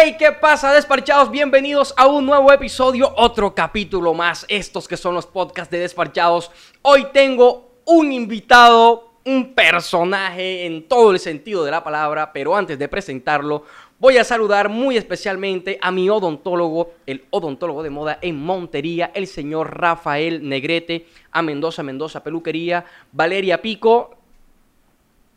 Hey, ¿qué pasa, despachados? Bienvenidos a un nuevo episodio, otro capítulo más. Estos que son los podcasts de despachados. Hoy tengo un invitado, un personaje en todo el sentido de la palabra, pero antes de presentarlo, voy a saludar muy especialmente a mi odontólogo, el odontólogo de moda en Montería, el señor Rafael Negrete, a Mendoza Mendoza Peluquería, Valeria Pico.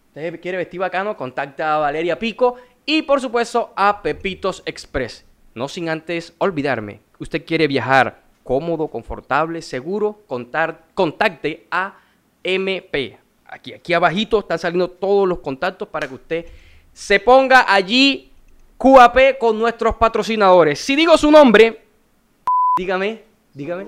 ¿Usted quiere vestir bacano? Contacta a Valeria Pico y por supuesto a Pepitos Express. No sin antes olvidarme, usted quiere viajar cómodo, confortable, seguro, contar, contacte a MP. Aquí, aquí abajito están saliendo todos los contactos para que usted se ponga allí QAP con nuestros patrocinadores. Si digo su nombre, dígame, dígame.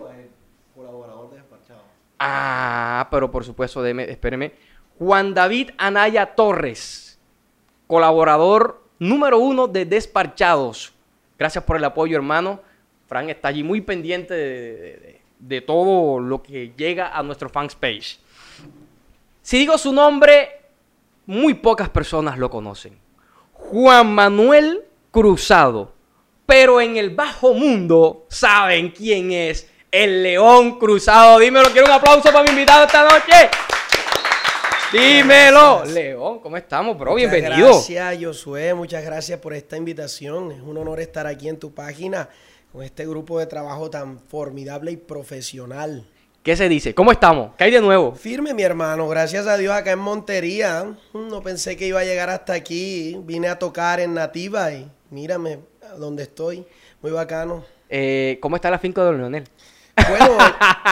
Colaborador de Despachado. Ah, pero por supuesto, deme, espéreme. Juan David Anaya Torres, colaborador número uno de Despachados. Gracias por el apoyo, hermano. Fran está allí muy pendiente de todo lo que llega a nuestro fans page. Si digo su nombre, muy pocas personas lo conocen. Juan Manuel Cruzado. Pero en el bajo mundo saben quién es el León Cruzado. Dímelo, quiero un aplauso para mi invitado esta noche. Dímelo. Gracias. León, ¿cómo estamos, bro? Muchas Bienvenido. Gracias, Josué. Muchas gracias por esta invitación. Es un honor estar aquí en tu página con este grupo de trabajo tan formidable y profesional. ¿Qué se dice? ¿Cómo estamos? ¿Qué hay de nuevo? Firme, mi hermano. Gracias a Dios acá en Montería. Mm, No pensé que iba a llegar hasta aquí. Vine a tocar en Nativa y mírame donde estoy. Muy bacano. Eh, ¿Cómo está la finca de Don Leonel? Bueno,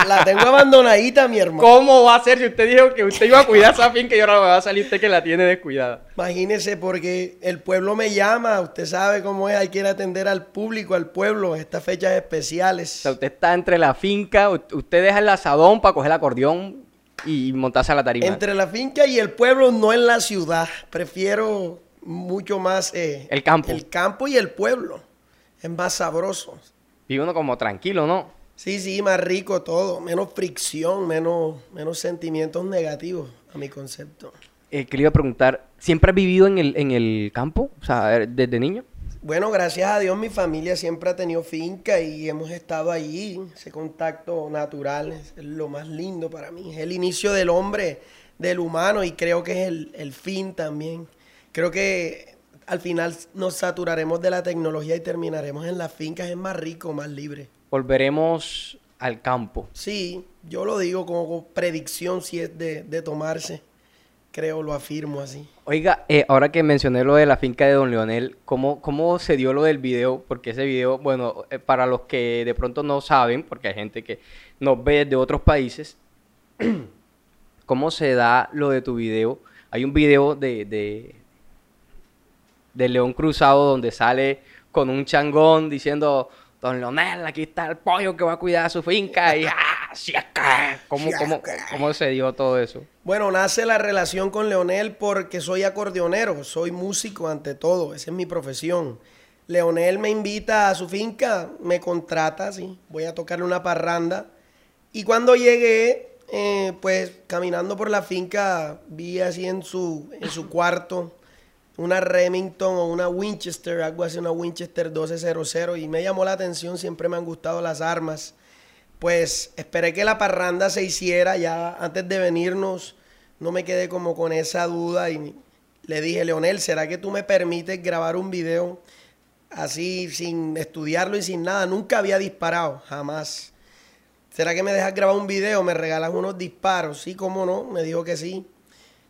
la tengo abandonadita, mi hermano. ¿Cómo va a ser si usted dijo que usted iba a cuidar esa finca y ahora va a salir usted que la tiene descuidada? Imagínese porque el pueblo me llama, usted sabe cómo es, hay que ir a atender al público, al pueblo, estas fechas O especiales. sea, usted está entre la finca, usted deja el asadón para coger el acordeón y montarse a la tarima. Entre la finca y el pueblo, no en la ciudad. Prefiero mucho más eh, El campo. El campo y el pueblo. Es más sabroso. Vive uno como tranquilo, ¿no? Sí, sí, más rico todo. Menos fricción, menos, menos sentimientos negativos a mi concepto. Eh, que le iba a preguntar, ¿siempre has vivido en el, en el campo? O sea, eh, desde niño. Bueno, gracias a Dios mi familia siempre ha tenido finca y hemos estado allí. Ese contacto natural es lo más lindo para mí. Es el inicio del hombre, del humano y creo que es el, el fin también. Creo que al final nos saturaremos de la tecnología y terminaremos en las fincas. Es más rico, más libre. Volveremos al campo. Sí, yo lo digo como predicción si es de, de tomarse. Creo, lo afirmo así. Oiga, eh, ahora que mencioné lo de la finca de Don Leonel, ¿cómo, ¿cómo se dio lo del video? Porque ese video, bueno, eh, para los que de pronto no saben, porque hay gente que nos ve de otros países, ¿cómo se da lo de tu video? Hay un video de, de, de León Cruzado donde sale con un changón diciendo, Don Leonel, aquí está el pollo que va a cuidar su finca y ¡ah! es que-". ¿Cómo, es cómo, que. ¿Cómo se dio todo eso? Bueno, nace la relación con Leonel porque soy acordeonero, soy músico ante todo, esa es mi profesión. Leonel me invita a su finca, me contrata, sí, voy a tocarle una parranda. Y cuando llegué, eh, pues caminando por la finca, vi así en su, en su cuarto una Remington o una Winchester, algo así, una Winchester 1200, y me llamó la atención, siempre me han gustado las armas. Pues esperé que la parranda se hiciera ya antes de venirnos. No me quedé como con esa duda y le dije, Leonel, ¿será que tú me permites grabar un video así sin estudiarlo y sin nada? Nunca había disparado, jamás. ¿Será que me dejas grabar un video? ¿Me regalas unos disparos? Sí, cómo no. Me dijo que sí.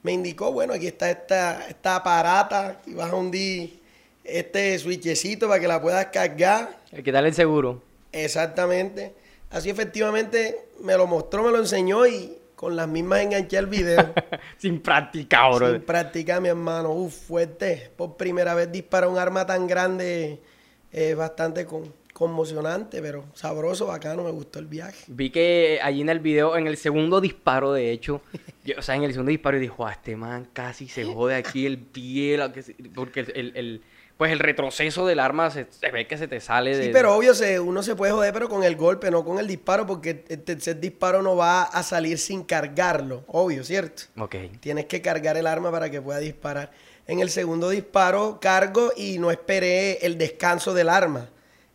Me indicó, bueno, aquí está esta, esta aparata y vas a hundir este switchecito para que la puedas cargar. El que darle el seguro. Exactamente. Así efectivamente me lo mostró, me lo enseñó y con las mismas enganché el video. Sin practicar, bro. Sin práctica, mi hermano. Uf, fuerte. Por primera vez dispara un arma tan grande, eh, bastante con- conmocionante, pero sabroso, bacano, me gustó el viaje. Vi que allí en el video, en el segundo disparo, de hecho, yo- o sea, en el segundo disparo, "Guau, este man casi se jode aquí el pie, la que se- porque el, el- el- pues el retroceso del arma se, se ve que se te sale de... Sí, pero obvio, se, uno se puede joder, pero con el golpe, no con el disparo, porque el tercer disparo no va a salir sin cargarlo, obvio, ¿cierto? Ok. Tienes que cargar el arma para que pueda disparar. En el segundo disparo cargo y no esperé el descanso del arma.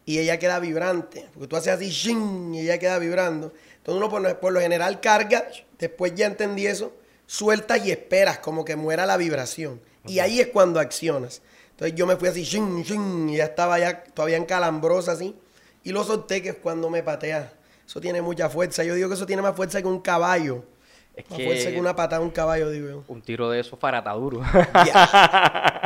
Y ella queda vibrante. Porque tú haces así, ¡shin! y ella queda vibrando. Entonces uno por, por lo general carga, después ya entendí eso, sueltas y esperas como que muera la vibración. Y ahí es cuando accionas. Entonces yo me fui así, ¡shin! ¡shin! y ya estaba ya todavía en calambrosa así. Y lo solté que es cuando me patea. Eso tiene mucha fuerza. Yo digo que eso tiene más fuerza que un caballo. Es más que fuerza que una patada de un caballo, digo yo. un tiro de eso farata duro.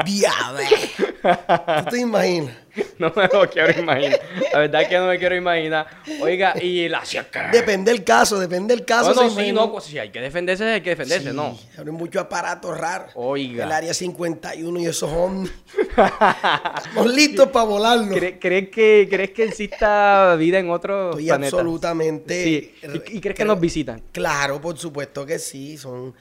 Diablo. ¿Tú te imaginas? no me lo quiero imaginar. La verdad es que no me quiero imaginar. Oiga, y la. Depende del caso, depende del caso. Bueno, sí, imagina. no, pues si hay que defenderse, hay que defenderse, Sí, ¿no? Hay muchos aparatos raros. Oiga. El área 51 y esos ovnis. Estamos listos para volarlo. ¿Cre- ¿Crees que, ¿Crees que exista vida en otros Estoy planetas? absolutamente. Sí. ¿Y, y crees que nos visitan? Claro, por supuesto que sí. Son.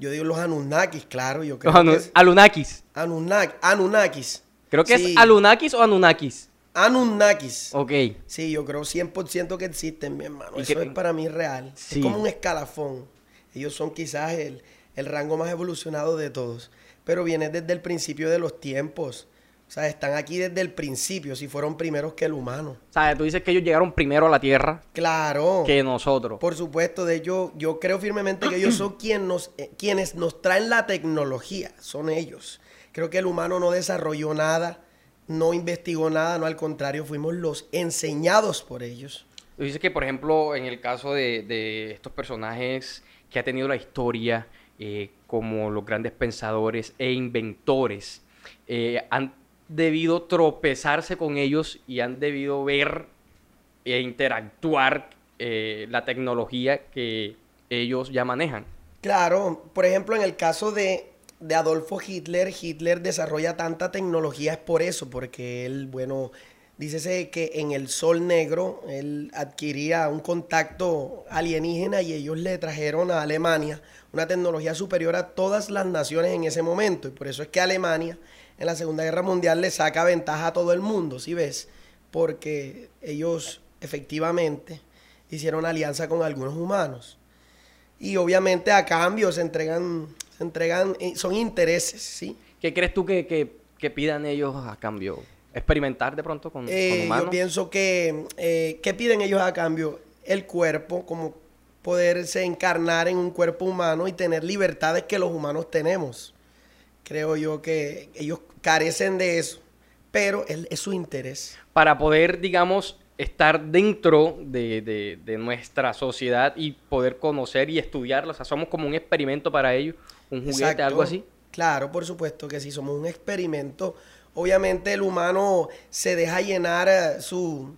Yo digo los Anunnakis, claro. Yo creo anu- que es Anunnakis. Anunnak- Anunnakis. Creo que Sí, es Anunnakis o Anunnakis. Anunnakis. Ok. Sí, yo creo 100% que existen, mi hermano. ¿Y Eso es para mí real. Sí. Es como un escalafón. Ellos son quizás el, el rango más evolucionado de todos. Pero viene desde el principio de los tiempos. O sea, están aquí desde el principio, si fueron primeros que el humano. O sea, tú dices que ellos llegaron primero a la Tierra Claro. que nosotros. Por supuesto, de hecho, yo creo firmemente que ellos son quien nos, eh, quienes nos traen la tecnología, son ellos. Creo que el humano no desarrolló nada, no investigó nada, no al contrario, fuimos los enseñados por ellos. Tú dices que, por ejemplo, en el caso de, de estos personajes que ha tenido la historia, eh, como los grandes pensadores e inventores, eh, han debido tropezarse con ellos y han debido ver e interactuar eh, la tecnología que ellos ya manejan. Claro, por ejemplo, en el caso de, de Adolfo Hitler, Hitler desarrolla tanta tecnología es por eso, porque él, bueno, dícese que en el Sol Negro él adquiría un contacto alienígena y ellos le trajeron a Alemania una tecnología superior a todas las naciones en ese momento. Y por eso es que Alemania en la Segunda Guerra Mundial le saca ventaja a todo el mundo, ¿sí ves? Porque ellos efectivamente hicieron alianza con algunos humanos. Y obviamente a cambio se entregan, se entregan, eh, son intereses, ¿sí? ¿Qué crees tú que, que- que pidan ellos a cambio? ¿Experimentar de pronto con, con Eh, humanos? yo pienso que, eh, ¿qué piden ellos a cambio? El cuerpo, como poderse encarnar en un cuerpo humano y tener libertades que los humanos tenemos. Creo yo que ellos carecen de eso, pero es, es su interés. para poder, digamos, estar dentro de, de- de nuestra sociedad y poder conocer y estudiarlo. O sea, somos como un experimento para ellos, un juguete, Exacto. algo así. Claro, por supuesto que sí, somos un experimento. Obviamente el humano se deja llenar eh, su,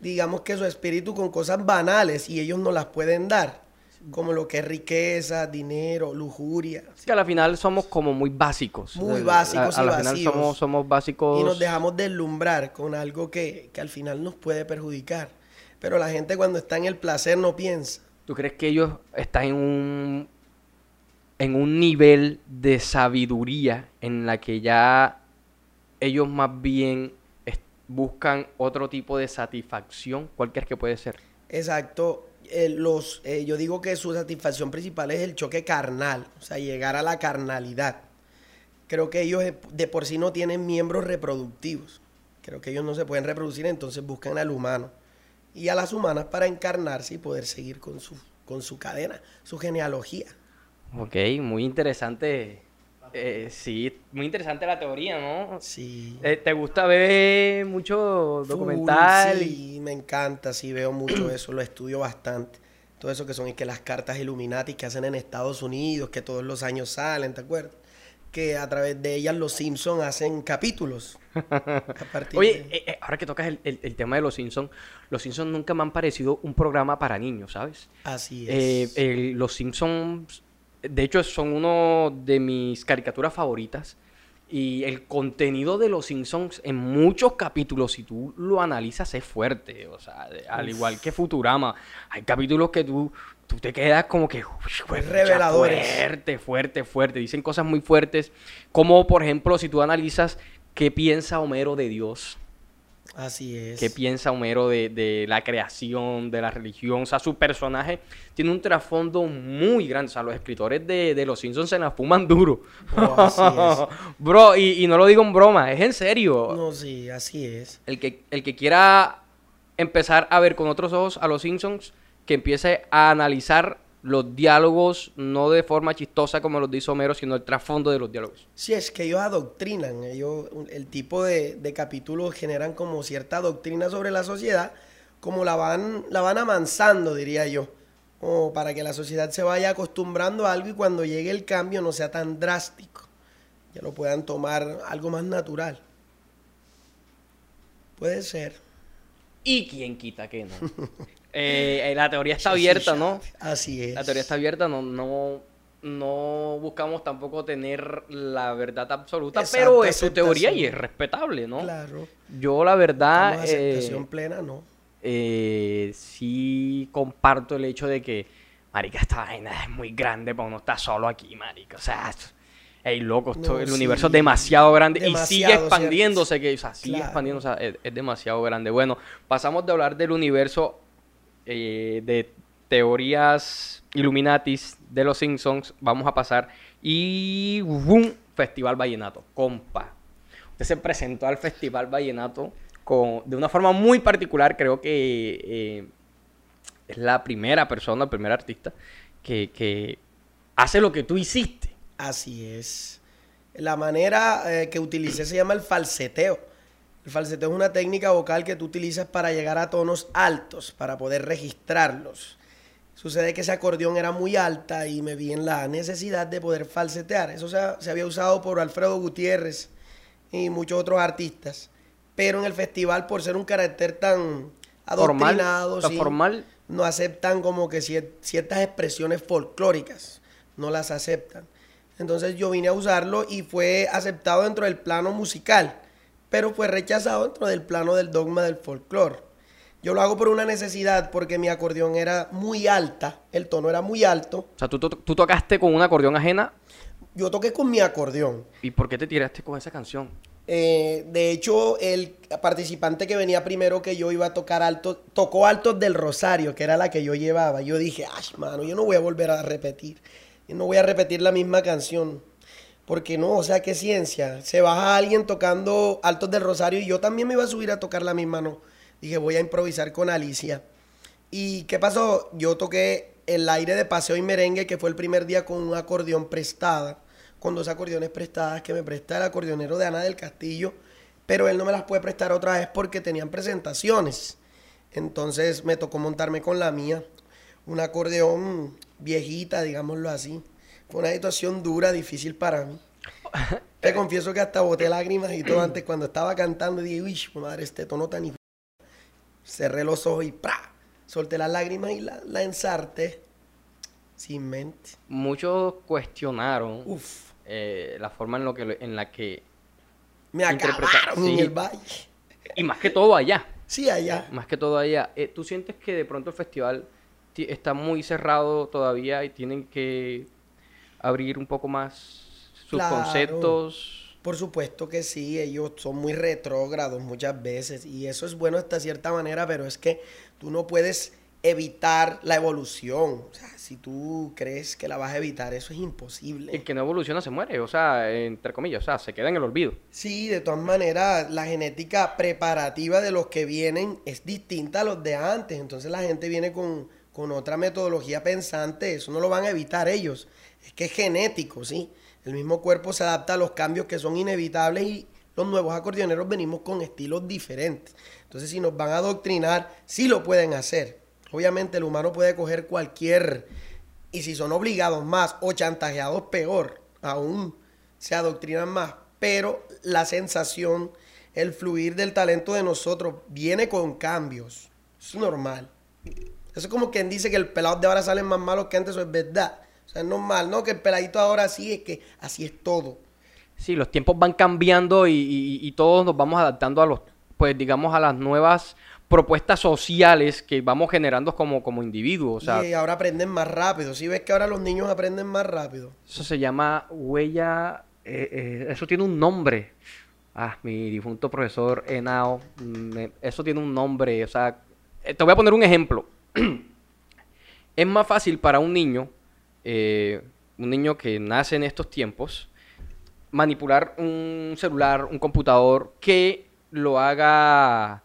digamos que su espíritu con cosas banales y ellos no las pueden dar, como lo que es riqueza, dinero, lujuria. Es que a la final somos como muy básicos. Muy básicos a, a y la final vacíos. somos, somos básicos. Y nos dejamos deslumbrar con algo que, que al final nos puede perjudicar. Pero la gente cuando está en el placer no piensa. ¿Tú crees que ellos están en un, en un nivel de sabiduría en la que ya ellos más bien buscan otro tipo de satisfacción? ¿Cuál crees que puede ser? Exacto. Eh, los, eh, yo digo que su satisfacción principal es el choque carnal, o sea, llegar a la carnalidad. Creo que ellos de- por sí no tienen miembros reproductivos. Creo que ellos no se pueden reproducir, entonces buscan al humano y a las humanas para encarnarse y poder seguir con su, con su cadena, su genealogía. Ok, muy interesante. Eh, sí, muy interesante la teoría, ¿no? Sí. Eh, ¿Te gusta ver mucho Full, documental? y- Sí, me encanta, sí, veo mucho eso, lo estudio bastante. Todo eso que son y que las cartas Illuminati que hacen en Estados Unidos, que todos los años salen, ¿te acuerdas? Que a través de ellas los Simpsons hacen capítulos. A Oye, de- eh, eh, ahora que tocas el, el- el tema de los Simpsons, los Simpsons nunca me han parecido un programa para niños, ¿sabes? así Eh, es. el- los Simpsons, de hecho, son uno de mis caricaturas favoritas. Y el contenido de los Simpsons en muchos capítulos, si tú lo analizas, es fuerte. O sea, al igual que Futurama, hay capítulos que tú, tú te quedas como que... "Uy, pucha, reveladores. Fuerte, fuerte, fuerte. Dicen cosas muy fuertes. Como, por ejemplo, si tú analizas qué piensa Homero de Dios. Así es. ¿Qué piensa Homero de, de la creación, de la religión? O sea, su personaje tiene un trasfondo muy grande. O sea, los escritores de, de Los Simpsons se la fuman duro. Oh, así Bro, y, y no lo digo en broma, es en serio. No, sí, así es. El que, el que quiera empezar a ver con otros ojos a Los Simpsons, que empiece a analizar los diálogos, no de forma chistosa como los dice Homero, sino el trasfondo de los diálogos. Sí, es que ellos adoctrinan, ellos, el tipo de, de capítulos generan como cierta doctrina sobre la sociedad, como la van, la van amansando, diría yo, como para que la sociedad se vaya acostumbrando a algo y cuando llegue el cambio no sea tan drástico, ya lo puedan tomar algo más natural. Puede ser. Y quién quita que no. Eh, la teoría está abierta, ¿no? Así es. La teoría está abierta, no, no, no buscamos tampoco tener la verdad absoluta, Exacto, pero es su teoría y es respetable, ¿no? Claro. Yo la verdad Estamos eh, aceptación plena, ¿no? eh, sí comparto el hecho de que, marica, esta vaina es muy grande para uno estar solo aquí, marica. O sea, ey, loco, esto- No, el sí. universo es demasiado grande y sigue expandiéndose, que, o sea, sigue Claro. expandiéndose, o sea, es, es demasiado grande. Bueno, pasamos de hablar del universo eh, de teorías Illuminatis de los Simpsons, vamos a pasar y ¡boom! Festival Vallenato, compa. Usted se presentó al Festival Vallenato con, de una forma muy particular, creo que eh, es la primera persona, el primer artista que, que hace lo que tú hiciste. Así es. La manera eh, que utilicé se llama el falseteo. El falseteo es una técnica vocal que tú utilizas para llegar a tonos altos, para poder registrarlos. Sucede que ese acordeón era muy alta y me vi en la necesidad de poder falsetear. Eso se, se había usado por Alfredo Gutiérrez y muchos otros artistas. Pero en el festival, por ser un carácter tan Formal, adoctrinado, sí, formal. no aceptan como que cier- ciertas expresiones folclóricas, no las aceptan. Entonces yo vine a usarlo y fue aceptado dentro del plano musical, pero fue rechazado dentro del plano del dogma del folclore. Yo lo hago por una necesidad porque mi acordeón era muy alta, el tono era muy alto. O sea, tú, tú- tú tocaste con un acordeón ajena. Yo toqué con mi acordeón. ¿Y por qué te tiraste con esa canción? Eh, de hecho, el participante que venía primero que yo iba a tocar alto, tocó altos del Rosario, que era la que yo llevaba. Yo dije, ay, mano, yo no voy a volver a repetir. Yo no voy a repetir la misma canción. Porque no, o sea, qué ciencia. Se baja alguien tocando altos del Rosario y yo también me iba a subir a tocar la misma, no. Dije, voy a improvisar con Alicia. ¿Y qué pasó? Yo toqué el aire de paseo y merengue, que fue el primer día con un acordeón prestada, con dos acordeones prestadas que me presta el acordeonero de Ana del Castillo, pero él no me las puede prestar otra vez porque tenían presentaciones. Entonces me tocó montarme con la mía, un acordeón viejita, digámoslo así. Fue una situación dura, difícil para mí. Te confieso que hasta boté lágrimas y todo antes cuando estaba cantando dije, uy, madre, este tono tan... hijo". Cerré los ojos y ¡pra! Solté las lágrimas y la, la ensarté. Sin mente. Muchos cuestionaron Uf, eh, la forma en, lo que, en la que... me acabaron en el valle. Y más que todo allá. Sí, allá. Más que todo allá. Eh, ¿Tú sientes que de pronto el festival ti- está muy cerrado todavía y tienen que abrir un poco más sus Claro. conceptos? Por supuesto que sí, ellos son muy retrógrados muchas veces y eso es bueno hasta cierta manera, pero es que tú no puedes evitar la evolución. O sea, si tú crees que la vas a evitar, eso es imposible. El que no evoluciona se muere, o sea, entre comillas, o sea, se queda en el olvido. Sí, de todas maneras, la genética preparativa de los que vienen es distinta a los de antes. Entonces la gente viene con, con otra metodología pensante. Eso no lo van a evitar ellos. Es que es genético, ¿sí? El mismo cuerpo se adapta a los cambios que son inevitables y los nuevos acordeoneros venimos con estilos diferentes. Entonces, si nos van a adoctrinar, sí lo pueden hacer. Obviamente el humano puede coger cualquier... Y si son obligados más o chantajeados peor, aún se adoctrinan más. Pero la sensación, el fluir del talento de nosotros viene con cambios. Es normal. Eso es como quien dice que el pelado de ahora salen más malos que antes, eso es verdad. O sea, es normal, ¿no? Que el peladito ahora sí es que así es todo. Sí, los tiempos van cambiando y, y- y todos nos vamos adaptando a los, pues digamos, a las nuevas propuestas sociales que vamos generando como, como individuos. O sea, y ahora aprenden más rápido. Si ves que ahora los niños aprenden más rápido. eso se llama huella, eh, eh, eso tiene un nombre. Ah, mi difunto profesor Enao. me- eso tiene un nombre. O sea, eh, te voy a poner un ejemplo. es más fácil para un niño, eh, un niño que nace en estos tiempos, manipular un celular, un computador, que lo haga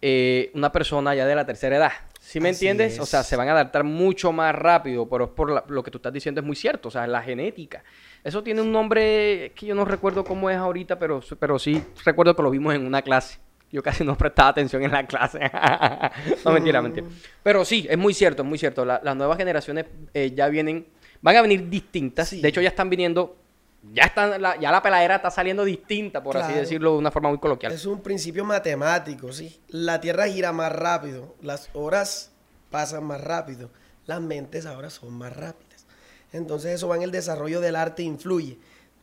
eh, una persona ya de la tercera edad. ¿Sí me Así entiendes? O sea, se van a adaptar mucho más rápido, pero por la- lo que tú estás diciendo es muy cierto, o sea, la genética. Eso tiene un nombre que yo no recuerdo cómo es ahorita, pero, pero sí recuerdo que lo vimos en una clase. Yo casi no prestaba atención en la clase. no, mentira, mentira. Pero sí, es muy cierto, es muy cierto. La- las nuevas generaciones eh, ya vienen, van a venir distintas. Sí. De hecho, ya están viniendo, ya, están, la, ya la peladera está saliendo distinta, por así decirlo de una forma muy coloquial. Es un principio matemático, sí. La Tierra gira más rápido, las horas pasan más rápido, las mentes ahora son más rápidas. Entonces eso va en el desarrollo del arte, influye.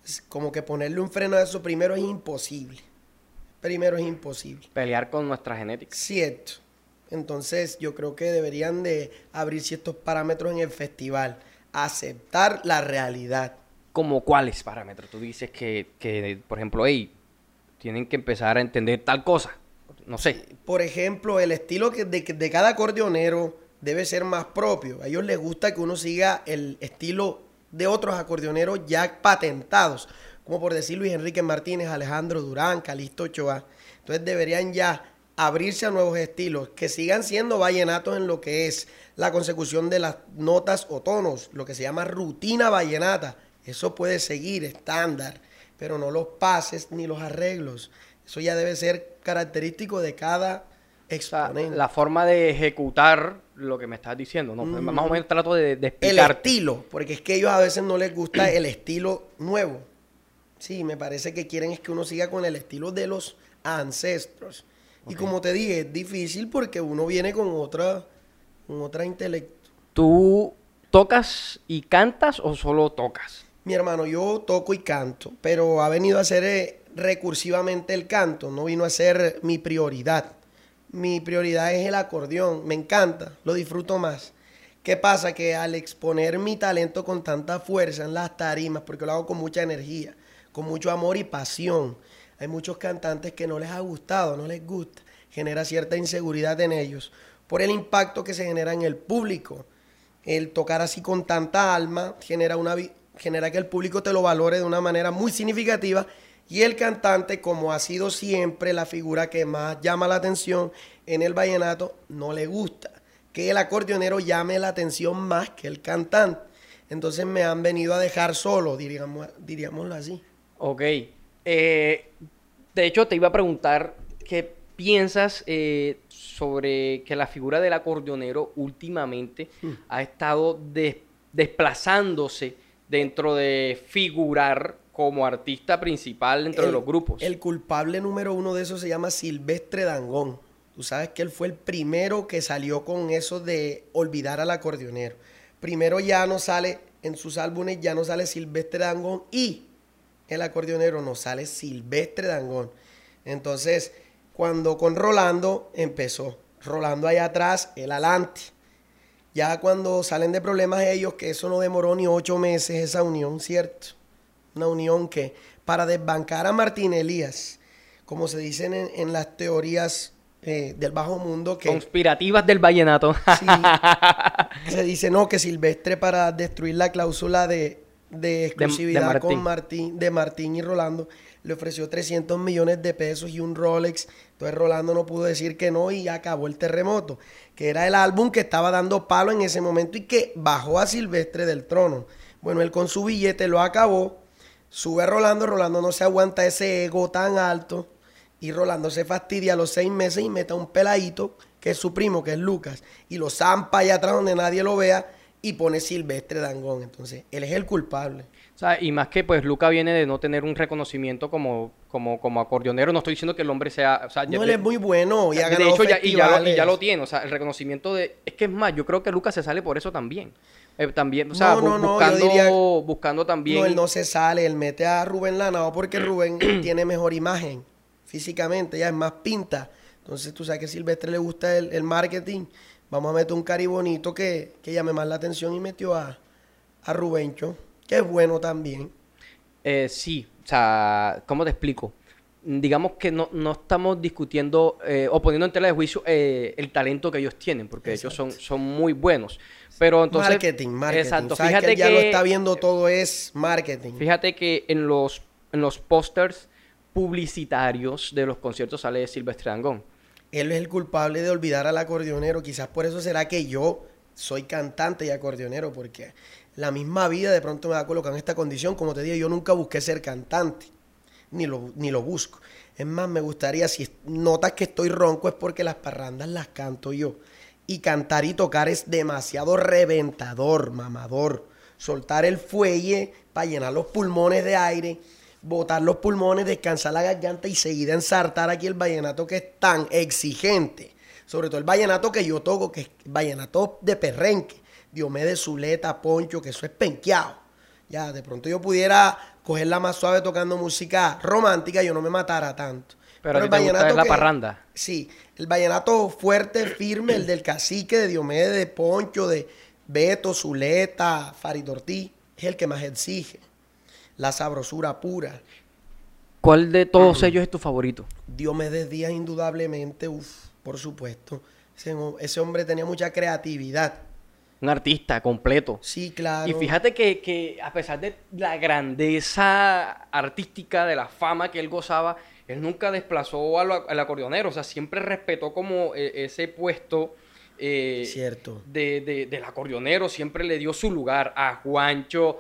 Es como que ponerle un freno a eso primero es imposible. Primero es imposible. Pelear con nuestra genética. Cierto. Entonces yo creo que deberían de abrir ciertos parámetros en el festival. Aceptar la realidad. ¿Como cuáles parámetros? Tú dices que, que, por ejemplo, hey, tienen que empezar a entender tal cosa. No sé. Por ejemplo, el estilo que de, de cada acordeonero debe ser más propio. A ellos les gusta que uno siga el estilo de otros acordeoneros ya patentados, como por decir Luis Enrique Martínez, Alejandro Durán, Calixto Ochoa. Entonces deberían ya abrirse a nuevos estilos, que sigan siendo vallenatos en lo que es la consecución de las notas o tonos, lo que se llama rutina vallenata. Eso puede seguir estándar, pero no los pases ni los arreglos. Eso ya debe ser característico de cada O sea, exponente. la forma de ejecutar lo que me estás diciendo, ¿no? Pues, Más o menos trato de, de el estilo, porque es que ellos a veces no les gusta el estilo nuevo. Sí, me parece que quieren es que uno siga con el estilo de los ancestros. Y como te dije, es difícil porque uno viene con otra, con otra intelecto. ¿Tú tocas y cantas o solo tocas? Mi hermano, yo toco y canto, pero ha venido a ser eh, recursivamente el canto, no vino a ser mi prioridad. Mi prioridad es el acordeón, me encanta, lo disfruto más. ¿Qué pasa? Que al exponer mi talento con tanta fuerza en las tarimas, porque lo hago con mucha energía, con mucho amor y pasión, hay muchos cantantes que no les ha gustado, no les gusta, genera cierta inseguridad en ellos, por el impacto que se genera en el público. El tocar así con tanta alma genera, una, genera que el público te lo valore de una manera muy significativa y el cantante, como ha sido siempre la figura que más llama la atención en el vallenato, no le gusta que el acordeonero llame la atención más que el cantante. Entonces me han venido a dejar solo, diríamos, diríamoslo así. Ok. Eh, de hecho, te iba a preguntar qué piensas eh, sobre que la figura del acordeonero últimamente ha estado des- desplazándose dentro de figurar como artista principal dentro de los grupos. El culpable número uno de eso se llama Silvestre Dangón. Tú sabes que él fue el primero que salió con eso de olvidar al acordeonero. Primero ya no sale, en sus álbumes ya no sale Silvestre Dangón y el acordeonero no sale Silvestre Dangón. Entonces, cuando con Rolando empezó, Rolando allá atrás, él adelante. Ya cuando salen de problemas ellos, que eso no demoró ni ocho meses esa unión, ¿cierto? Una unión que para desbancar a Martín Elías, como se dicen en, en las teorías eh, del bajo mundo, que Conspirativas del vallenato. sí, se dice no, que Silvestre para destruir la cláusula de, de exclusividad Martín. con Martín, de Martín y Rolando, le ofreció 300 millones de pesos y un Rolex. Entonces Rolando no pudo decir que no y acabó el terremoto, que era el álbum que estaba dando palo en ese momento y que bajó a Silvestre del trono. Bueno, él con su billete lo acabó, sube a Rolando, Rolando no se aguanta ese ego tan alto y Rolando se fastidia a los seis meses y mete a un peladito que es su primo, que es Lucas, y lo zampa allá atrás donde nadie lo vea y pone Silvestre Dangón. Entonces, él es el culpable. O sea, y más que pues Luca viene de no tener un reconocimiento como, como, como acordeonero. No estoy diciendo que el hombre sea. O sea, ya- No, él de- es muy bueno y ha de ganado hecho, ya, y, ya lo, y ya festivales. lo tiene. O sea, el reconocimiento de. Es que es más, yo creo que Lucas se sale por eso también. Eh, también, o sea, No, no, bu- no, yo buscando, diría- buscando también. No, él no se sale, él mete a Rubén Lanao porque Rubén tiene mejor imagen físicamente, ya es más pinta. Entonces tú sabes que a Silvestre le gusta el, el marketing. Vamos a meter un cari bonito que, que llame más la atención y metió a, a Rubencho, que es bueno también. Eh, sí, o sea, ¿cómo te explico? digamos que no, no estamos discutiendo eh, o poniendo en tela de juicio eh, el talento que ellos tienen, porque ellos son, son muy buenos. Pero entonces... marketing, marketing. Exacto. fíjate que, ya lo está viendo todo es marketing. Fíjate que en los, en los pósters publicitarios de los conciertos sale Silvestre Dangón. Él es el culpable de olvidar al acordeonero. Quizás por eso será que yo soy cantante y acordeonero, porque la misma vida de pronto me va a colocar en esta condición. Como te digo, yo nunca busqué ser cantante, ni lo, ni lo busco. Es más, me gustaría, si notas que estoy ronco, es porque las parrandas las canto yo. Y cantar y tocar es demasiado reventador, mamador. Soltar el fuelle para llenar los pulmones de aire botar los pulmones, descansar la garganta y seguir ensartar aquí el vallenato que es tan exigente. Sobre todo el vallenato que yo toco, que es vallenato de perrenque. Diomedes, Zuleta, Poncho, que eso es penqueado. Ya, de pronto yo pudiera cogerla más suave tocando música romántica, yo no me matara tanto. Pero, el vallenato es la parranda. Sí, el vallenato fuerte, firme, el del cacique, de Diomedes, de Poncho, de Beto, Zuleta, Farid Ortiz, es el que más exige la sabrosura pura. ¿Cuál de todos ellos es tu favorito? Diomedes Díaz, indudablemente, uff, por supuesto. Ese, hombre tenía mucha creatividad. Un artista completo. Sí, claro. Y fíjate que, a pesar de la grandeza artística, de la fama que él gozaba, él nunca desplazó al, acordeonero. O sea, siempre respetó como eh, ese puesto. Eh, Cierto. De, del acordeonero, siempre le dio su lugar a Juancho,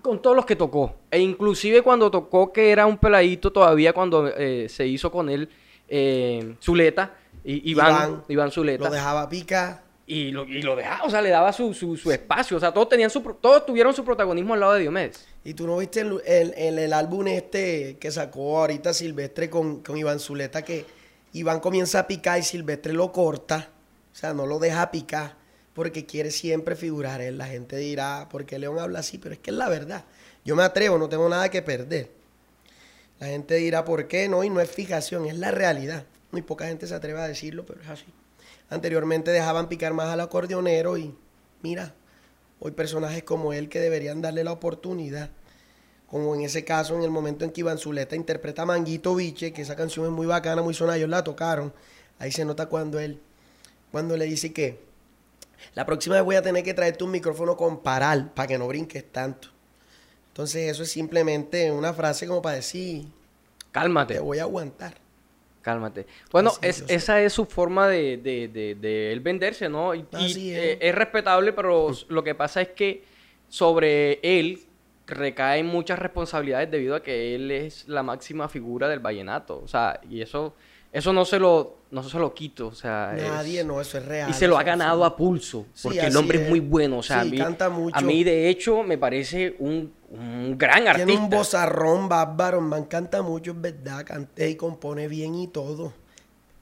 con todos los que tocó. E inclusive cuando tocó que era un peladito todavía cuando eh, se hizo con él eh, Zuleta, y, Iván, Iván, Zuleta. Lo dejaba pica. Y lo, y lo dejaba, o sea, le daba su, espacio. O sea, todos tenían su todos tuvieron su protagonismo al lado de Diomedes. ¿Y tú no viste en el, el, álbum este que sacó ahorita Silvestre con, con Iván Zuleta que Iván comienza a picar y Silvestre lo corta? O sea, no lo deja picar porque quiere siempre figurar él. La gente dirá, porque León habla así? Pero es que es la verdad. Yo me atrevo, no tengo nada que perder. La gente dirá, ¿por qué no? Y no es fijación, es la realidad. Muy poca gente se atreve a decirlo, pero es así. Anteriormente dejaban picar más al acordeonero y mira, hoy personajes como él que deberían darle la oportunidad. Como en ese caso, en el momento en que Iván Zuleta interpreta Manguito Biche, que esa canción es muy bacana, muy sonada, ellos la tocaron. Ahí se nota cuando él, cuando le dice que la próxima vez voy a tener que traerte un micrófono con paral para que no brinques tanto. Entonces eso es simplemente una frase como para decir... Cálmate. Te voy a aguantar. Cálmate. Bueno, esa es su forma de, de, él venderse, ¿no? Y, eh, es. respetable, pero lo que pasa es que sobre él recaen muchas responsabilidades debido a que él es la máxima figura del vallenato. O sea, y eso eso no se lo, no se lo quito, o sea... Nadie, no, eso es real. Y se lo ha ganado a pulso, porque el hombre es. muy bueno, o sea, a, mí, canta mucho. a mí de hecho me parece un, un gran artista. Tiene un bozarrón bárbaro, me encanta mucho, es verdad, canta y compone bien y todo.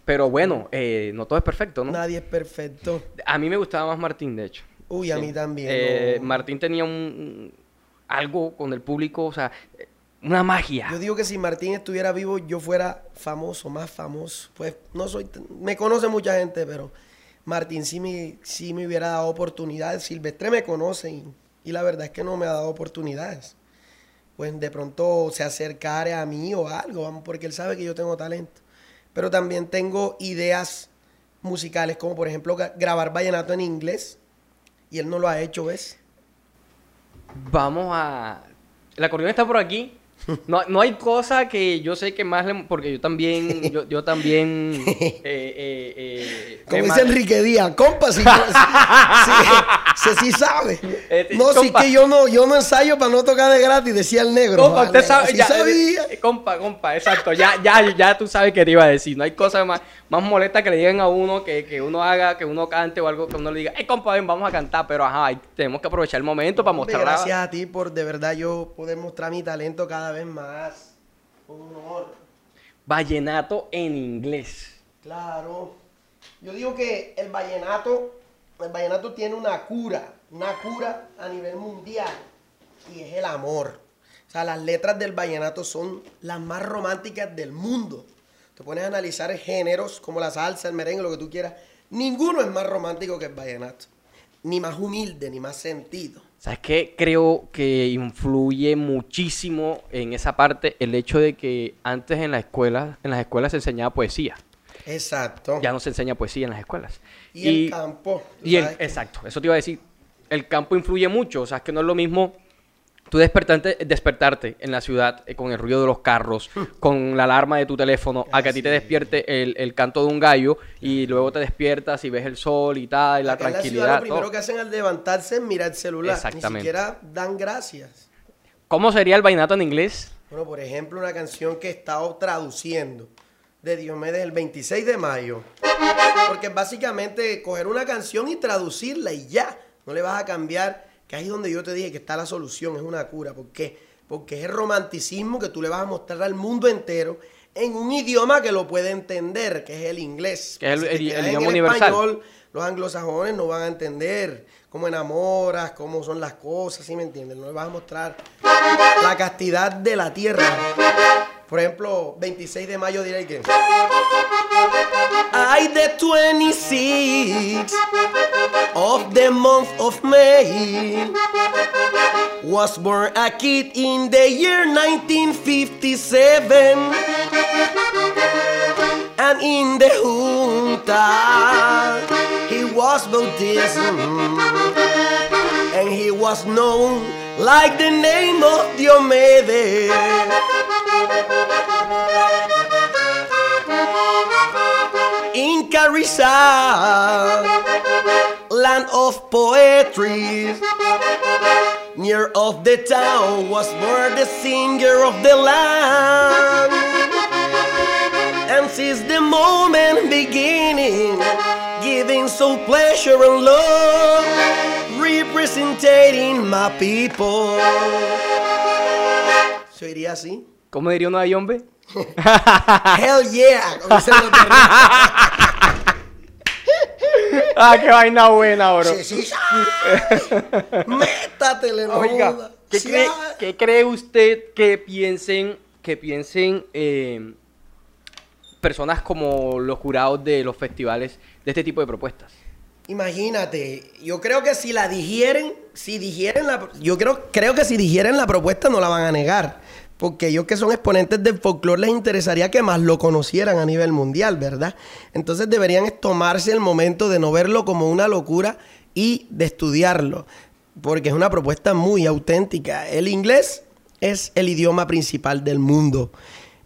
Pero bueno, eh, no todo es perfecto, ¿no? Nadie es perfecto. A mí me gustaba más Martín, de hecho. Uy, a mí también. Eh, Martín tenía un, algo con el público, o sea, una magia. Yo digo que si Martín estuviera vivo, yo fuera famoso, más famoso. Pues no soy. Me conoce mucha gente, pero Martín sí me, sí me hubiera dado oportunidades. Silvestre me conoce y, la verdad es que no me ha dado oportunidades. Pues de pronto se acercare a mí o algo, porque él sabe que yo tengo talento. Pero también tengo ideas musicales, como por ejemplo grabar vallenato en inglés. Y él no lo ha hecho, ¿ves? Vamos a. El acordeón está por aquí. No, no hay cosa que yo sé que más le, porque yo también yo, yo también eh, eh, eh, como dice Enrique Díaz compa sí, sí, sabe este, no sí que yo no yo no ensayo para no tocar de gratis decía el negro. Compa usted sabe ya, sabía. compa compa exacto ya ya ya tú sabes que te iba a decir no hay cosa más más molesta que le digan a uno que, que uno haga que uno cante o algo que uno le diga hey compa ven vamos a cantar pero ajá tenemos que aprovechar el momento para mostrar gracias a ti por de verdad yo poder mostrar mi talento cada vez más. honor. Vallenato en inglés. Claro. Yo digo que el vallenato, el vallenato tiene una cura, una cura a nivel mundial y es el amor. O sea, las letras del vallenato son las más románticas del mundo. Te pones a analizar géneros como la salsa, el merengue, lo que tú quieras. Ninguno es más romántico que el vallenato. Ni más humilde, ni más sentido. ¿Sabes qué? Creo que influye muchísimo en esa parte el hecho de que antes en la escuela, en las escuelas se enseñaba poesía. Exacto. Ya no se enseña poesía en las escuelas. Y, el campo. Y el, exacto, eso te iba a decir. El campo influye mucho, o sea, es que no es lo mismo tú despertarte, despertarte en la ciudad eh, con el ruido de los carros, con la alarma de tu teléfono, a que a ti te despierte el, canto de un gallo y luego te despiertas y ves el sol y tal, y la tranquilidad. En lo primero que hacen al levantarse es mirar el celular. Exactamente. Ni siquiera dan gracias. ¿Cómo sería el vainato en inglés? Bueno, por ejemplo, una canción que he estado traduciendo de Diomedes el 26 de mayo. Porque básicamente coger una canción y traducirla y ya. No le vas a cambiar que ahí es donde yo te dije que está la solución, es una cura. ¿Por qué? Porque es el romanticismo que tú le vas a mostrar al mundo entero en un idioma que lo puede entender, que es el inglés. Que es el, idioma universal. Español, los anglosajones no van a entender cómo enamoras, cómo son las cosas, ¿sí me entiendes? No le vas a mostrar la castidad de la tierra. Por ejemplo, 26 de mayo diré que... I the 26 of the month of May. Was born a kid in the year 1957 and in the junta he was Buddhism and he was known like the name of Diomedes. In Carissa, land of poetry, near of the town was born the singer of the land. And since the moment beginning, giving so pleasure and love, representing my people. ¿Se iría así? ¿Cómo diría uno de Yombe? Hell yeah. ah, qué vaina buena, bro. Sí, sí, Métatele, no Oiga, ¿qué, cree, ¿qué, cree, usted que piensen, que piensen eh, personas como los jurados de los festivales de este tipo de propuestas? Imagínate, yo creo que si la digieren, si digieren la, yo creo, creo que si digieren la propuesta no la van a negar porque ellos que son exponentes del folclore les interesaría que más lo conocieran a nivel mundial, ¿verdad? Entonces deberían tomarse el momento de no verlo como una locura y de estudiarlo, porque es una propuesta muy auténtica. El inglés es el idioma principal del mundo.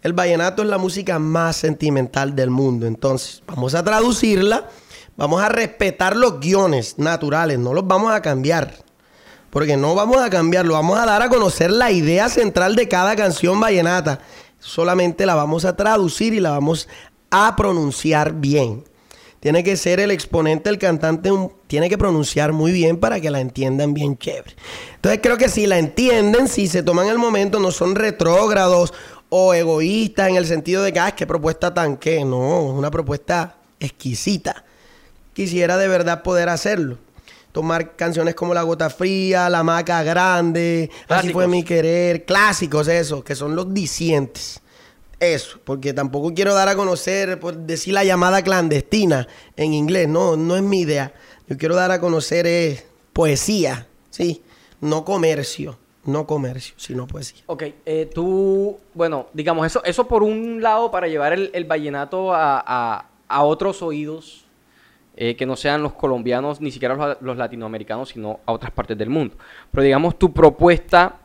El vallenato es la música más sentimental del mundo. Entonces, vamos a traducirla, vamos a respetar los guiones naturales, no los vamos a cambiar. Porque no vamos a cambiarlo, vamos a dar a conocer la idea central de cada canción vallenata. Solamente la vamos a traducir y la vamos a pronunciar bien. Tiene que ser el exponente, el cantante, tiene que pronunciar muy bien para que la entiendan bien chévere. Entonces creo que si la entienden, si se toman el momento, no son retrógrados o egoístas en el sentido de que, ah, qué propuesta tan que. No, es una propuesta exquisita. Quisiera de verdad poder hacerlo tomar canciones como La Gota Fría, La Maca Grande, Así fue mi querer, clásicos esos, que son los dicientes. Eso, porque tampoco quiero dar a conocer, por decir la llamada clandestina en inglés, no, no es mi idea. Yo quiero dar a conocer es poesía, ¿sí? No comercio, no comercio, sino poesía. Ok, eh, tú, bueno, digamos, eso, eso por un lado para llevar el, vallenato a, a otros oídos, eh, que no sean los colombianos, ni siquiera los, latinoamericanos, sino a otras partes del mundo. Pero digamos tu propuesta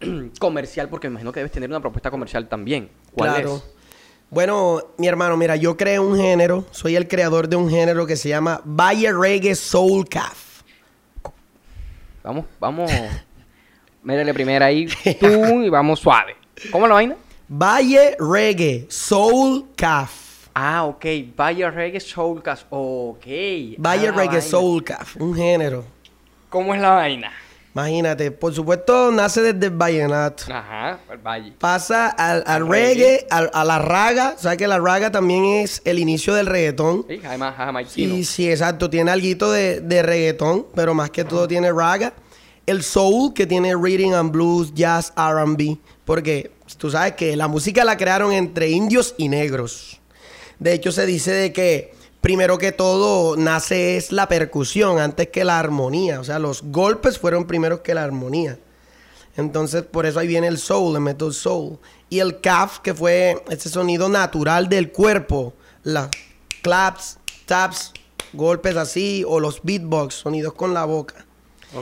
comercial, porque me imagino que debes tener una propuesta comercial también. ¿Cuál claro. Bueno, mi hermano, mira, yo creé un género, soy el creador de un género que se llama Valle Reggae Soul Calf. Vamos, vamos. Métele primero ahí tú y vamos suave. ¿Cómo la vaina? Valle Reggae Soul Calf. Ah, ok. Valle Reggae Soulcast. Ok. Valle ah, Reggae Soulcast, un género. ¿Cómo es la vaina? Imagínate, por supuesto nace desde el vallenato. Ajá, el valle. Pasa al, reggae, a la raga. ¿Sabes que la raga también es el inicio del reggaetón? Sí, además, Sí, sí, exacto. Tiene algo de, de reggaetón, pero más que todo tiene raga. El soul, que tiene reading and blues, jazz, R&B. Porque tú sabes que la música la crearon entre indios y negros. De hecho, se dice de que primero que todo nace es la percusión antes que la armonía. O sea, los golpes fueron primero que la armonía. Entonces, por eso ahí viene el soul, el metal soul. Y el calf, que fue ese sonido natural del cuerpo. Las claps, taps, golpes así, o los beatbox, sonidos con la boca.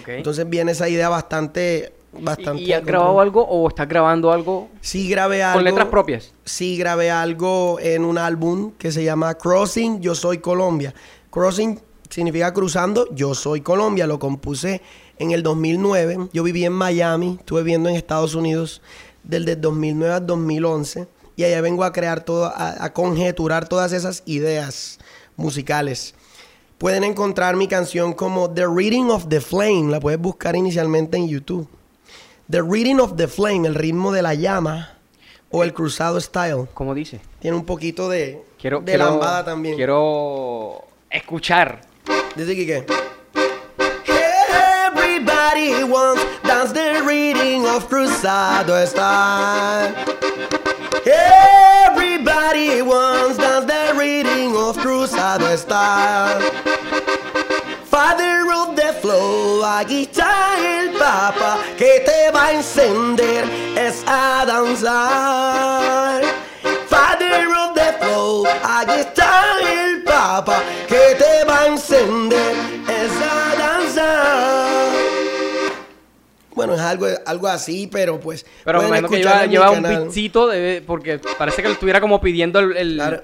Entonces viene esa idea bastante... bastante ¿Y, has grabado algo o estás grabando algo Sí grabé algo. con letras propias? Sí grabé algo en un álbum que se llama Crossing, Yo Soy Colombia. Crossing significa cruzando, Yo Soy Colombia. Lo compuse en el 2009. Yo viví en Miami, estuve viviendo en Estados Unidos desde 2009 al 2011. Y allá vengo a crear todo, a, a conjeturar todas esas ideas musicales. Pueden encontrar mi canción como The Reading of the Flame. La puedes buscar inicialmente en YouTube. The Reading of the Flame, el ritmo de la llama o el cruzado style. ¿Cómo dice? Tiene un poquito de, Quiero, de quiero- lambada también. Quiero escuchar. Dice Quique. Everybody wants dance the reading of cruzado style. Everybody wants dance the reading of cruzado style. Father of the flow, aquí está el papa que te va a encender es a danzar. Father of the flow, aquí está el papa que te va a encender es a danzar. Bueno, es algo, algo así, pero pues. Pero me imagino que lleva, un de, porque parece que lo estuviera como pidiendo el... el- Claro.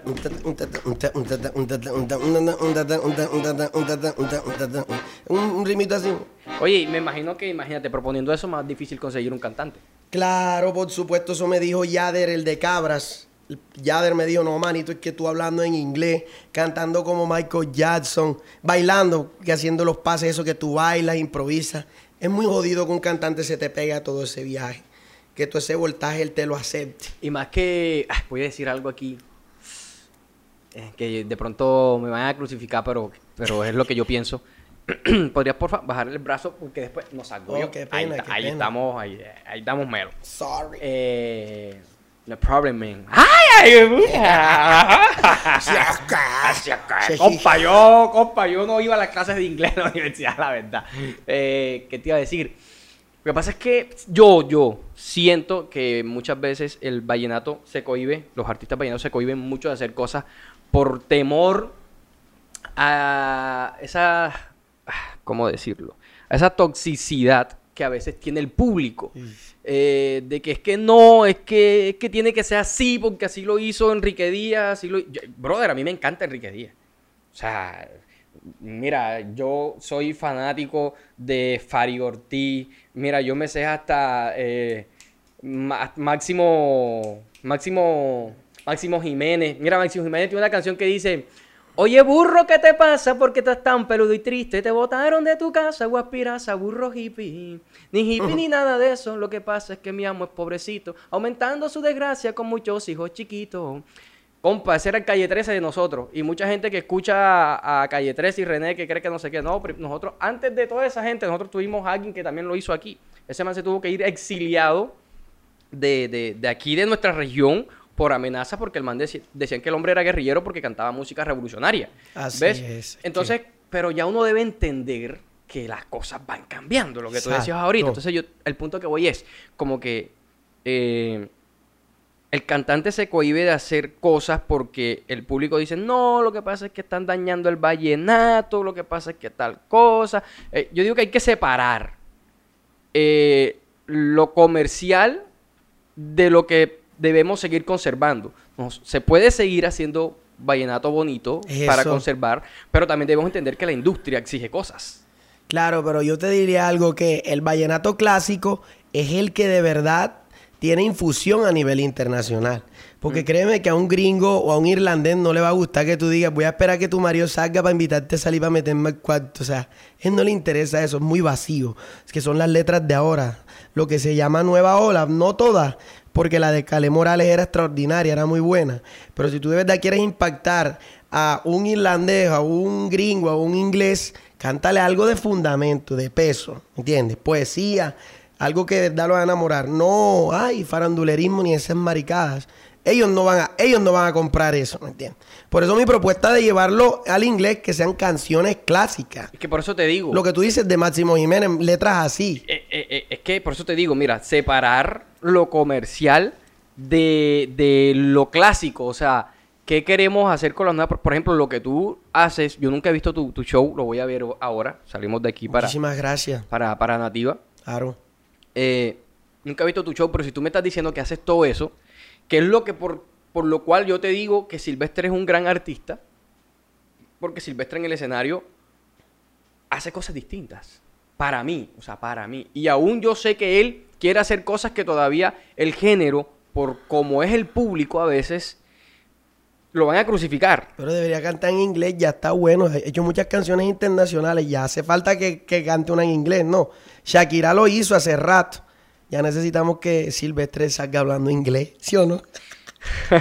Un, así. Oye, me imagino que, imagínate, proponiendo eso, más difícil conseguir un cantante. Claro, por supuesto, eso me dijo Yader, el de Cabras. Yader me dijo, no, manito, es que tú hablando en inglés, cantando como Michael Jackson, bailando, que haciendo los pases, eso que tú bailas, improvisas. Es muy jodido que un cantante se te pegue a todo ese viaje. Que todo ese voltaje él te lo acepte. Y más que... voy a decir algo aquí. eh, que de pronto me van a crucificar, pero, pero es lo que yo pienso. ¿Podrías, porfa, bajar el brazo? Porque después nos salgo Oh, yo. qué ahí pena, está- qué ahí pena. estamos, ahí, ahí estamos mero. Sorry. Eh, no problem, man. ¡Ay, ay! Acá. Compa, yo, compa, yo no iba a las clases de inglés en la universidad, la verdad. Eh, ¿Qué te iba a decir? Lo que pasa es que yo, yo siento que muchas veces el vallenato se cohibe, los artistas vallenatos se cohiben mucho de hacer cosas por temor a esa, ah, ¿cómo decirlo? A esa toxicidad que a veces tiene el público. Eh, de que es que no, es que, es que tiene que ser así, porque así lo hizo Enrique Díaz. Lo... brother, a mí me encanta Enrique Díaz. O sea, mira, yo soy fanático de Fari Ortiz. Mira, yo me sé hasta eh, Máximo, Máximo, Máximo Jiménez. Mira, Máximo Jiménez tiene una canción que dice, Oye, burro, ¿qué te pasa? ¿Por qué estás tan peludo y triste? Te botaron de tu casa o aspiras a burro hippie. Ni hippie ni nada de eso. Lo que pasa es que mi amo es pobrecito, aumentando su desgracia con muchos hijos chiquitos. Compa, ese era el Calle 13 de nosotros. Y mucha gente que escucha a, a Calle 13 y René que cree que no sé qué. No, pero nosotros, antes de toda esa gente, nosotros tuvimos a alguien que también lo hizo aquí. Ese man se tuvo que ir exiliado de, de- de aquí, de nuestra región, por amenaza, porque el man deci- decían que el hombre era guerrillero porque cantaba música revolucionaria. Así ¿Ves? es, es Entonces, pero ya uno debe entender que las cosas van cambiando, lo que tú decías ahorita. Entonces, yo, el punto que voy es como que eh, el cantante se cohíbe de hacer cosas porque el público dice, no, lo que pasa es que están dañando el vallenato, lo que pasa es que tal cosa. Eh, yo digo que hay que separar eh, lo comercial de lo que debemos seguir conservando. Nos- se puede seguir haciendo vallenato bonito para conservar, pero también debemos entender que la industria exige cosas. Claro, pero yo te diría algo que el vallenato clásico es el que de verdad tiene infusión a nivel internacional. Porque créeme que a un gringo o a un irlandés no le va a gustar que tú digas, voy a esperar que tu marido salga para invitarte a salir para meterme al cuarto. O sea, a él no le interesa eso, es muy vacío. Es que son las letras de ahora. Lo que se llama nueva ola, no todas, porque la de Calé Morales era extraordinaria, era muy buena. Pero si tú de verdad quieres impactar a un irlandés, a un gringo, a un inglés, cántale algo de fundamento, de peso, ¿entiendes? Poesía, algo que de verdad lo va a enamorar. No, ay, farandulerismo ni esas maricadas. Ellos no van a, ellos no van a comprar eso, ¿me entiendes? Por eso mi propuesta de llevarlo al inglés, que sean canciones clásicas. Es que por eso te digo. Lo que tú dices de Máximo Jiménez, letras así. Eh, eh, eh, es que por eso te digo, mira, separar lo comercial de, de lo clásico. O sea, ¿qué queremos hacer con las nuevas? Por ejemplo, lo que tú haces, yo nunca he visto tu, tu show, lo voy a ver ahora. Salimos de aquí para, Muchísimas gracias. para, para Nativa. Claro. Eh, nunca he visto tu show, pero si tú me estás diciendo que haces todo eso, que es lo que por, por lo cual yo te digo que Silvestre es un gran artista, porque Silvestre en el escenario hace cosas distintas. Para mí, o sea, para mí. Y aún yo sé que él quiere hacer cosas que todavía el género, por como es el público a veces, lo van a crucificar. Pero debería cantar en inglés, ya está bueno. He hecho muchas canciones internacionales, ya hace falta que, que cante una en inglés, no. Shakira lo hizo hace rato. Ya necesitamos que Silvestre salga hablando inglés, ¿sí o no?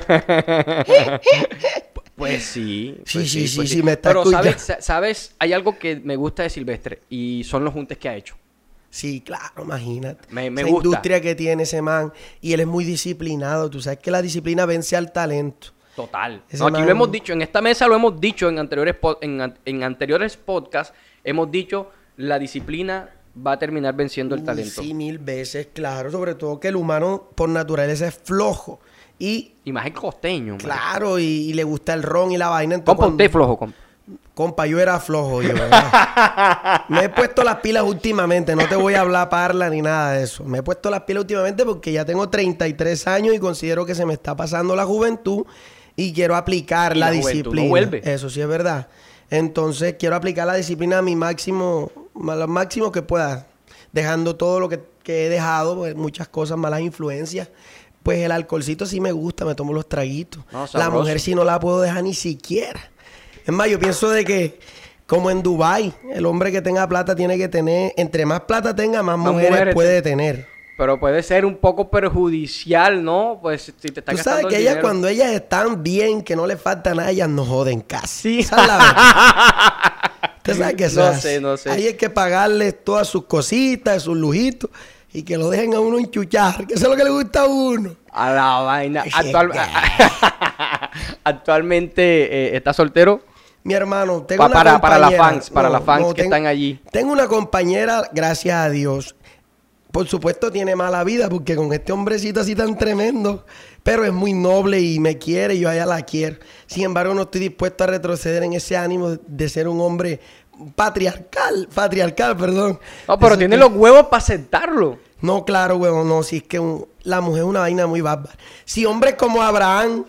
Pues sí. Sí, pues sí, sí, pues sí, me está Pero escuchando. sabes, sa- sabes, hay algo que me gusta de Silvestre y son los juntes que ha hecho. Sí, claro, imagínate. Me- me Esa gusta. industria que tiene ese man. Y él es muy disciplinado. Tú sabes que la disciplina vence al talento. Total. No, aquí man- lo hemos dicho, en esta mesa lo hemos dicho en anteriores, en, an- en anteriores podcasts, hemos dicho la disciplina va a terminar venciendo el talento. Sí, mil veces, claro. Sobre todo que el humano por naturaleza es flojo. Y Y más el costeño. claro, y, y le gusta el ron y la vaina. Entonces, Compa, cuando- usted es flojo, compa. Compa, yo era flojo yo. ¿verdad? me he puesto las pilas últimamente, no te voy a hablar parla ni nada de eso. Me he puesto las pilas últimamente porque ya tengo 33 años y considero que se me está pasando la juventud y quiero aplicar Y la, la juventud no disciplina. vuelve. Eso sí es verdad. Entonces quiero aplicar la disciplina a mi máximo, a lo máximo que pueda, dejando todo lo que, que he dejado, pues, muchas cosas, malas influencias. Pues el alcoholcito sí me gusta, me tomo los traguitos. No, la mujer sí no la puedo dejar ni siquiera. Es más, yo pienso de que, como en Dubai, el hombre que tenga plata tiene que tener, entre más plata tenga, más, Más mujeres, mujeres puede tener. Pero puede ser un poco perjudicial, ¿no? Pues si te está Tú sabes que el ellas, dinero. cuando ellas están bien, que no les falta nada, ellas no joden casi. Sí. Esa es la verdad. Usted sabe que eso No sé, no sé. Ahí hay que pagarles todas sus cositas, sus lujitos, y que lo dejen a uno enchuchar, que eso es lo que le gusta a uno. A la vaina. Actual-. Actualmente eh, está soltero. Mi hermano, tengo Pa- una para- para las compañera- fans, para las fans que tengo- están allí. Tengo una compañera, gracias a Dios. Por supuesto tiene mala vida porque con este hombrecito así tan tremendo, pero es muy noble y me quiere y yo a ella la quiero. Sin embargo, no estoy dispuesto a retroceder en ese ánimo de- de ser un hombre patriarcal, patriarcal, perdón. No, pero Eso tiene que- los huevos para aceptarlo. No, claro, huevón, no, si es que un- la mujer es una vaina muy bárbara. Si hombres como Abraham,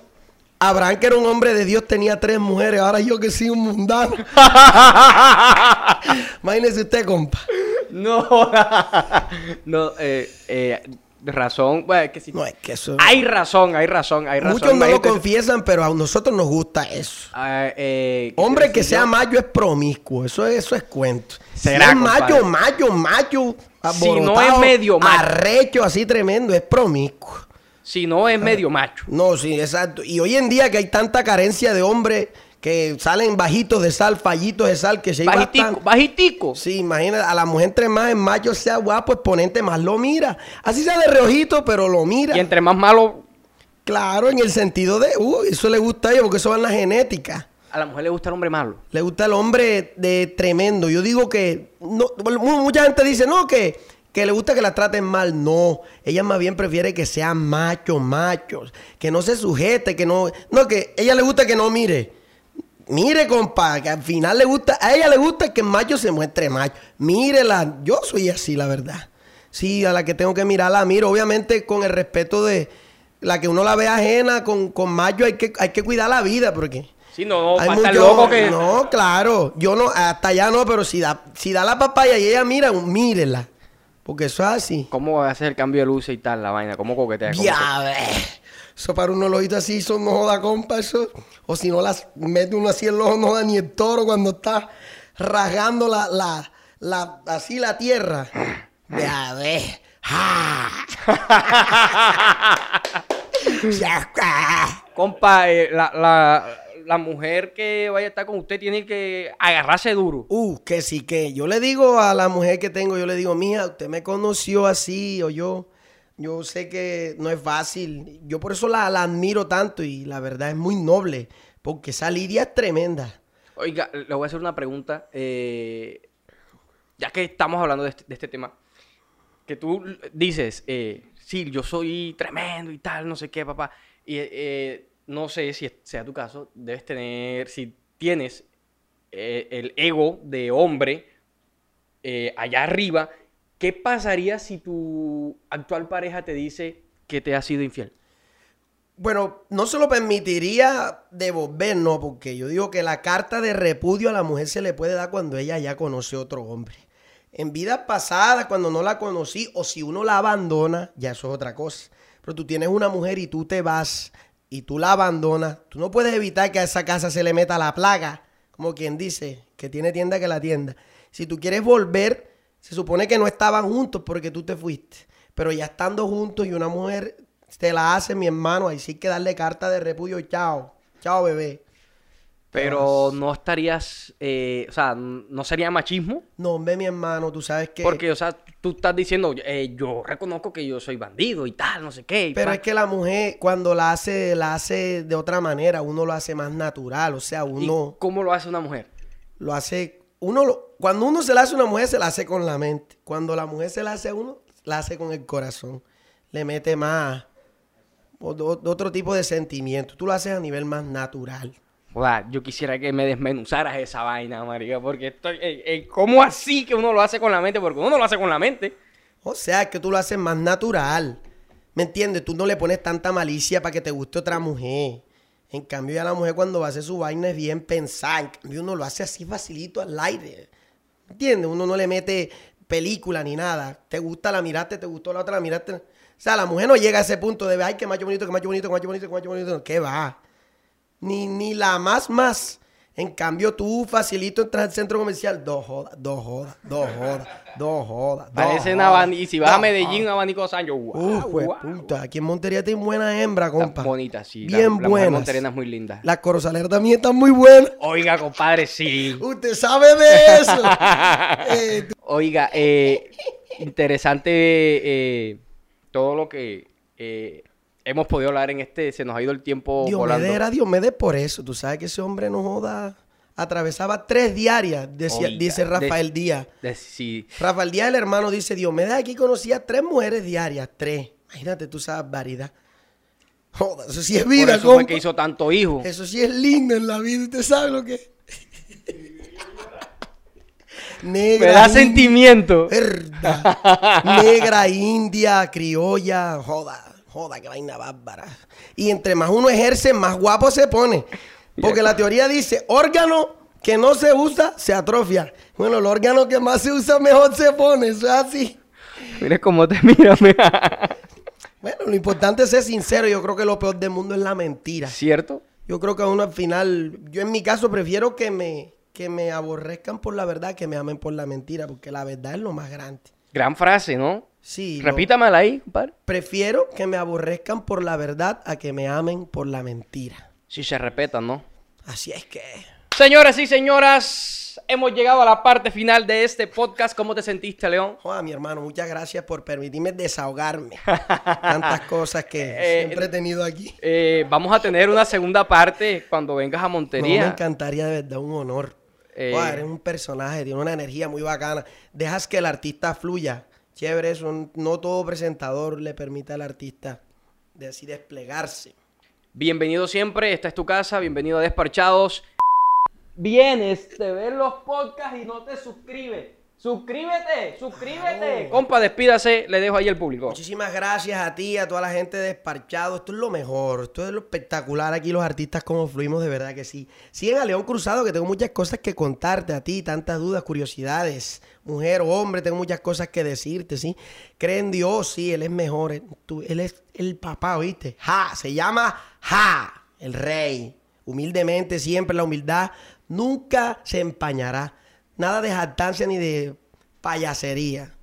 Abraham que era un hombre de Dios tenía tres mujeres, ahora yo que soy un mundano. Imagínese usted, compa. No, no, eh, eh, razón, bueno, es que sí. No, es que eso... Hay razón, hay razón, hay razón. Muchos no lo confiesan, pero a nosotros nos gusta eso. Ah, eh, ¿qué Hombre que sea yo? macho es promiscuo, eso es, eso es cuento. Será, si es compadre. macho, macho, macho, Si no es medio macho. arrecho así tremendo, es promiscuo. Si no es medio macho. No, sí, exacto. Y hoy en día que hay tanta carencia de hombres que salen bajitos de sal, fallitos de sal, que se Bajitico, bastante. bajitico. Sí, imagina, a la mujer entre más el macho sea guapo, exponente, más lo mira. Así sea de reojito, pero lo mira. Y entre más malo, Claro, en el sentido de, uh, eso le gusta a ellos porque eso va en la genética. a la mujer le gusta el hombre malo. Le gusta el hombre de tremendo. Yo digo que no, mu- mucha gente dice, no, que, que le gusta que la traten mal. No, ella más bien prefiere que sean machos, machos, que no se sujete, que no, no, que ella le gusta que no mire. Mire, compa, que al final le gusta, a ella le gusta que el macho se muestre macho. Mírela, yo soy así, la verdad. Sí, a la que tengo que mirar la miro, obviamente con el respeto de la que uno la ve ajena, con, con macho hay que, hay que cuidar la vida, porque... Sí, no, Hay mucho- loco que. No, claro. Yo no, hasta allá no, pero si da, si da la papaya y ella mira, mírela. Porque eso es así. ¿Cómo va a hacer el cambio de luz y tal, la vaina? ¿Cómo coquetea? ¿Cómo Ya ves. Eso para uno los ojitos así, eso no joda, compa, eso. O si no las mete uno así en los ojos, no joda ni el toro cuando está rasgando la, la, la, así la tierra. Ya ves. Compa, eh, la, la, la mujer que vaya a estar con usted tiene que agarrarse duro. Uh, que sí, que yo le digo a la mujer que tengo, yo le digo, mija, usted me conoció así o yo, yo sé que no es fácil. Yo por eso la, la admiro tanto y la verdad es muy noble. Porque esa lidia es tremenda. Oiga, le voy a hacer una pregunta. eh, ya que estamos hablando de este, de este tema, que tú dices, eh, sí, yo soy tremendo y tal, no sé qué, papá. Y eh, no sé si sea tu caso, debes tener, si tienes eh, el ego de hombre eh, allá arriba, ¿qué pasaría si tu actual pareja te dice que te ha sido infiel? Bueno, no se lo permitiría devolver, no, porque yo digo que la carta de repudio a la mujer se le puede dar cuando ella ya conoce otro hombre. En vidas pasadas, cuando no la conocí, o si uno la abandona, ya eso es otra cosa. Pero tú tienes una mujer y tú te vas y tú la abandonas, tú no puedes evitar que a esa casa se le meta la plaga, como quien dice, que tiene tienda que la tienda. Si tú quieres volver, se supone que no estaban juntos porque tú te fuiste. Pero ya estando juntos y una mujer te la hace, mi hermano, ahí sí hay que darle carta de repudio. Chao, chao, bebé. Pero no estarías, eh, o sea, no sería machismo. No, hombre, mi hermano, tú sabes que... Porque, o sea, tú estás diciendo, eh, yo reconozco que yo soy bandido y tal, no sé qué. Pero pa- es que la mujer cuando la hace, la hace de otra manera, uno lo hace más natural, o sea, ¿Y uno cómo lo hace una mujer? lo hace, uno lo- cuando uno se la hace a una mujer, se la hace con la mente. Cuando la mujer se la hace a uno, la hace con el corazón. Le mete más, o- o- otro tipo de sentimiento. Tú lo haces a nivel más natural. Joder, yo quisiera que me desmenuzaras esa vaina, marica, porque estoy... eh, eh, ¿Cómo así que uno lo hace con la mente? Porque uno no lo hace con la mente. O sea, que tú lo haces más natural. ¿Me entiendes? Tú no le pones tanta malicia para que te guste otra mujer. En cambio, ya la mujer cuando va a hacer su vaina es bien pensada. En cambio, uno lo hace así facilito al aire. ¿Me entiendes? Uno no le mete película ni nada. Te gusta, la miraste, te gustó la otra, la miraste. O sea, la mujer no llega a ese punto de, ay, qué macho bonito, qué macho bonito, qué macho bonito, qué macho bonito. ¿Qué va? Ni, ni la más más. En cambio, tú facilito entras al centro comercial, dos jodas, dos jodas, dos jodas, dos jodas. dos Parece un jodas, abanico. Y si vas a Medellín, un abanico de Sancho. Wow, Uf, pues, wow. puta. Aquí en Montería tienen buena hembra, Está compa. bonita, sí. la- Bien la, buenas. monterena es muy linda. Las corozaleras también están muy buenas. Oiga, compadre, sí. Usted sabe de eso. Eh, Oiga, eh, interesante eh, todo lo que hemos podido hablar en este. Se nos ha ido el tiempo volando. Diomedes era Diomedes por eso. Tú sabes que ese hombre no joda. Atravesaba tres diarias, decía- Oiga, dice de- Rafael Díaz. De- sí. Rafael Díaz, el hermano, dice, Diomedes aquí conocía tres mujeres diarias. Tres. Imagínate tú esa variedad. Joda, eso sí es Por vida, eso fue que hizo tanto hijo. Eso sí es lindo en la vida. ¿Usted sabe lo que es? Negra. Me da sentimiento. Verdad. Negra, india, criolla. Joda, joda, qué vaina bárbara. Y entre más uno ejerce, más guapo se pone. Porque la teoría dice, órgano que no se usa, se atrofia. Bueno, el órgano que más se usa, mejor se pone. Eso es así. Mire cómo te mira, mira. Bueno, lo importante es ser sincero. Yo creo que lo peor del mundo es la mentira. ¿Cierto? Yo creo que a uno al final, yo en mi caso prefiero que me, que me aborrezcan por la verdad que me amen por la mentira, porque la verdad es lo más grande. Gran frase, ¿no? Sí, Repítamela ahí, compadre. prefiero que me aborrezcan por la verdad a que me amen por la mentira. Si se respetan, ¿no? Así es que. Señoras y señoras, hemos llegado a la parte final de este podcast. ¿Cómo te sentiste, León? Joda, mi hermano, muchas gracias por permitirme desahogarme. Tantas cosas que Eh, siempre he tenido aquí. Eh, vamos a tener una segunda parte cuando vengas a No, me Montería. encantaría de verdad, un honor. Eh, Joda, eres un personaje, tiene una energía muy bacana. Dejas que el artista fluya. Chévere. No todo presentador le permite al artista de así desplegarse. Bienvenido siempre, esta es tu casa, bienvenido a Desparchados. Vienes, te ves los podcasts y no te suscribes. Suscríbete, suscríbete. Compa, despídase, le dejo ahí el público. Muchísimas gracias a ti, a toda la gente de Desparchado. Esto es lo mejor, esto es lo espectacular. Aquí los artistas como fluimos, de verdad que sí. Siguen a León Cruzado, que tengo muchas cosas que contarte a ti, tantas dudas, curiosidades. Mujer o hombre, tengo muchas cosas que decirte, ¿sí? Cree en Dios, sí, Él es mejor. Él, tú- él es el papá, ¿oíste? Ja, se llama Ja, el rey. Humildemente, siempre la humildad nunca se empañará. Nada de jactancia ni de payasería.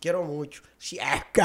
Quiero mucho. Si es que.